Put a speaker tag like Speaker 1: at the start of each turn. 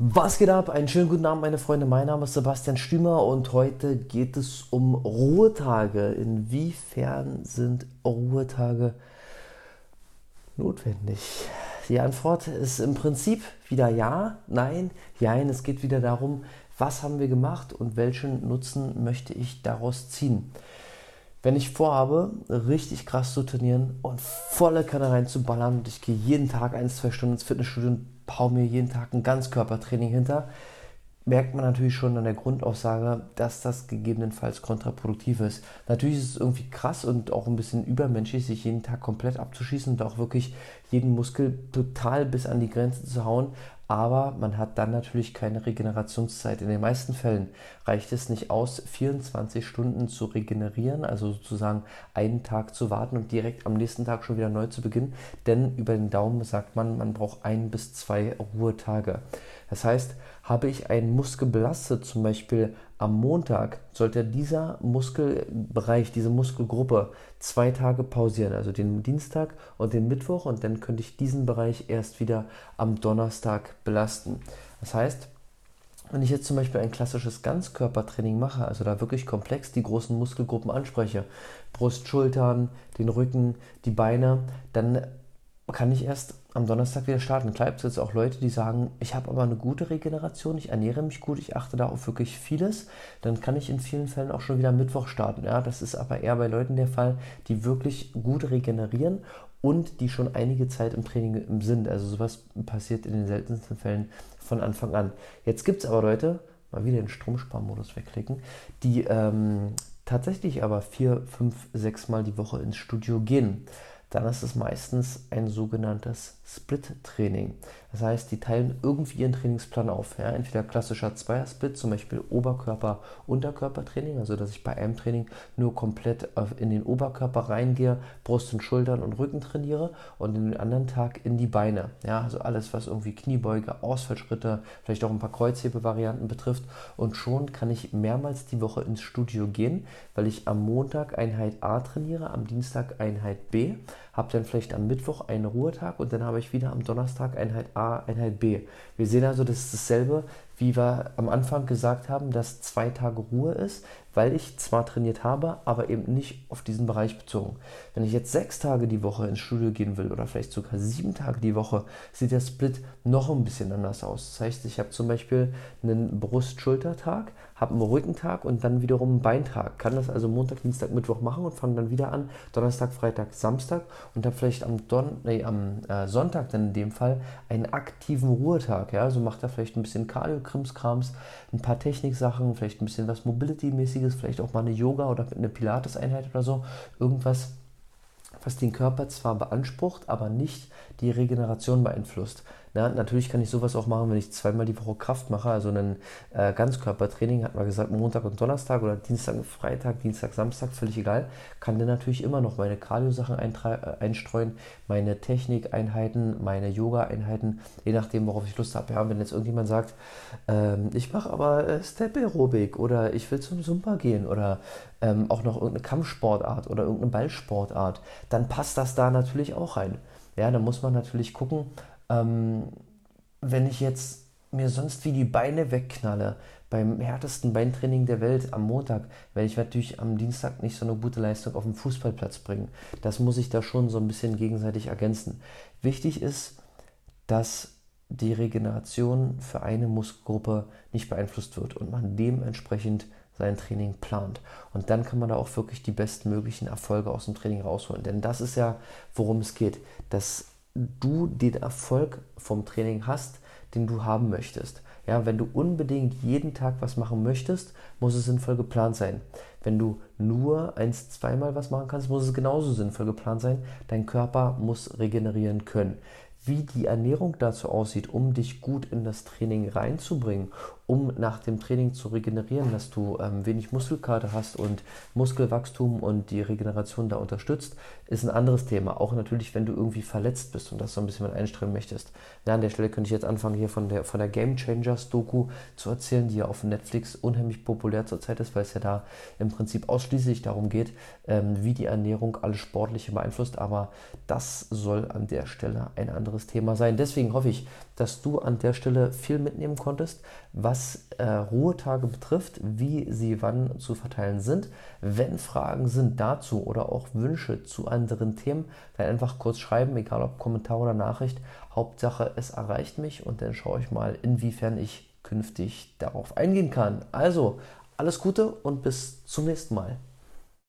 Speaker 1: Was geht ab? Einen schönen guten Abend, meine Freunde. Mein Name ist Sebastian Stümer und heute geht es um Ruhetage. Inwiefern sind Ruhetage notwendig? Die Antwort ist im Prinzip wieder ja, nein, jein. Es geht wieder darum, was haben wir gemacht und welchen Nutzen möchte ich daraus ziehen. Wenn ich vorhabe, richtig krass zu trainieren und volle Kanne reinzuballern und ich gehe jeden Tag ein, zwei Stunden ins Fitnessstudio und hau mir jeden Tag ein Ganzkörpertraining hinter, merkt man natürlich schon an der Grundaussage, dass das gegebenenfalls kontraproduktiv ist. Natürlich ist es irgendwie krass und auch ein bisschen übermenschlich, sich jeden Tag komplett abzuschießen und auch wirklich jeden Muskel total bis an die Grenze zu hauen aber man hat dann natürlich keine Regenerationszeit. In den meisten Fällen reicht es nicht aus, 24 Stunden zu regenerieren, also sozusagen einen Tag zu warten und direkt am nächsten Tag schon wieder neu zu beginnen, denn über den Daumen sagt man, man braucht ein bis zwei Ruhetage. Das heißt, habe ich einen Muskel belastet, zum Beispiel am Montag, sollte dieser Muskelbereich, diese Muskelgruppe zwei Tage pausieren, also den Dienstag und den Mittwoch und dann könnte ich diesen Bereich erst wieder am Donnerstag belasten. Das heißt, wenn ich jetzt zum Beispiel ein klassisches Ganzkörpertraining mache, also da wirklich komplex die großen Muskelgruppen anspreche, Brust, Schultern, den Rücken, die Beine, dann kann ich erst am Donnerstag wieder starten. Klar es jetzt auch Leute, die sagen, ich habe aber eine gute Regeneration, ich ernähre mich gut, ich achte da auf wirklich vieles. Dann kann ich in vielen Fällen auch schon wieder Mittwoch starten. Ja, das ist aber eher bei Leuten der Fall, die wirklich gut regenerieren und die schon einige Zeit im Training sind. Also sowas passiert in den seltensten Fällen von Anfang an. Jetzt gibt es aber Leute, mal wieder den Stromsparmodus wegklicken, die ähm, tatsächlich aber vier, fünf, sechs Mal die Woche ins Studio gehen dann ist es meistens ein sogenanntes Split-Training. Das heißt, die teilen irgendwie ihren Trainingsplan auf. Ja? Entweder klassischer Zweier-Split, zum Beispiel Oberkörper-Unterkörper-Training, also dass ich bei einem Training nur komplett in den Oberkörper reingehe, Brust und Schultern und Rücken trainiere und den anderen Tag in die Beine. Ja? Also alles, was irgendwie Kniebeuge, Ausfallschritte, vielleicht auch ein paar Kreuzhebevarianten betrifft. Und schon kann ich mehrmals die Woche ins Studio gehen, weil ich am Montag Einheit A trainiere, am Dienstag Einheit B habe dann vielleicht am Mittwoch einen Ruhetag und dann habe ich wieder am Donnerstag Einheit A, Einheit B. Wir sehen also, das ist dasselbe, wie wir am Anfang gesagt haben, dass zwei Tage Ruhe ist, weil ich zwar trainiert habe, aber eben nicht auf diesen Bereich bezogen. Wenn ich jetzt sechs Tage die Woche ins Studio gehen will oder vielleicht sogar sieben Tage die Woche, sieht der Split noch ein bisschen anders aus. Das heißt, ich habe zum Beispiel einen Brust-Schulter-Tag, habe einen Rückentag und dann wiederum einen Beintag. Kann das also Montag, Dienstag, Mittwoch machen und fange dann wieder an, Donnerstag, Freitag, Samstag und habe vielleicht am, Don nee, am äh, Sonntag dann in dem Fall einen aktiven Ruhetag. Ja? Also macht er vielleicht ein bisschen Cardio-Krimskrams, ein paar Techniksachen, vielleicht ein bisschen was Mobility-mäßiges, vielleicht auch mal eine Yoga oder eine Pilates-Einheit oder so. Irgendwas, was den Körper zwar beansprucht, aber nicht die Regeneration beeinflusst. Ja, natürlich kann ich sowas auch machen, wenn ich zweimal die Woche Kraft mache, also ein äh, Ganzkörpertraining, hat man gesagt, Montag und Donnerstag oder Dienstag und Freitag, Dienstag, Samstag, völlig egal. Kann dann natürlich immer noch meine Cardio-Sachen äh, einstreuen, meine Technikeinheiten, meine Yoga-Einheiten, je nachdem, worauf ich Lust habe. Ja, wenn jetzt irgendjemand sagt, ähm, ich mache aber äh, Step-Aerobik oder ich will zum Zumba gehen oder ähm, auch noch irgendeine Kampfsportart oder irgendeine Ballsportart, dann passt das da natürlich auch rein. Ja, da muss man natürlich gucken, ähm, wenn ich jetzt mir sonst wie die Beine wegknalle, beim härtesten Beintraining der Welt am Montag, werde ich natürlich am Dienstag nicht so eine gute Leistung auf dem Fußballplatz bringen. Das muss ich da schon so ein bisschen gegenseitig ergänzen. Wichtig ist, dass die Regeneration für eine Muskelgruppe nicht beeinflusst wird und man dementsprechend sein Training plant. Und dann kann man da auch wirklich die bestmöglichen Erfolge aus dem Training rausholen. Denn das ist ja, worum es geht, dass du den Erfolg vom Training hast, den du haben möchtest. Ja, wenn du unbedingt jeden Tag was machen möchtest, muss es sinnvoll geplant sein. Wenn du nur eins, zweimal was machen kannst, muss es genauso sinnvoll geplant sein. Dein Körper muss regenerieren können. Wie die Ernährung dazu aussieht, um dich gut in das Training reinzubringen um nach dem Training zu regenerieren, dass du ähm, wenig Muskelkater hast und Muskelwachstum und die Regeneration da unterstützt, ist ein anderes Thema. Auch natürlich, wenn du irgendwie verletzt bist und das so ein bisschen mit einstellen möchtest. Ja, an der Stelle könnte ich jetzt anfangen, hier von der, von der Game Changers Doku zu erzählen, die ja auf Netflix unheimlich populär zurzeit ist, weil es ja da im Prinzip ausschließlich darum geht, ähm, wie die Ernährung alles Sportliche beeinflusst. Aber das soll an der Stelle ein anderes Thema sein. Deswegen hoffe ich, dass du an der Stelle viel mitnehmen konntest, was äh, Ruhetage betrifft, wie sie wann zu verteilen sind. Wenn Fragen sind dazu oder auch Wünsche zu anderen Themen, dann einfach kurz schreiben, egal ob Kommentar oder Nachricht. Hauptsache, es erreicht mich und dann schaue ich mal, inwiefern ich künftig darauf eingehen kann. Also, alles Gute und bis zum nächsten Mal.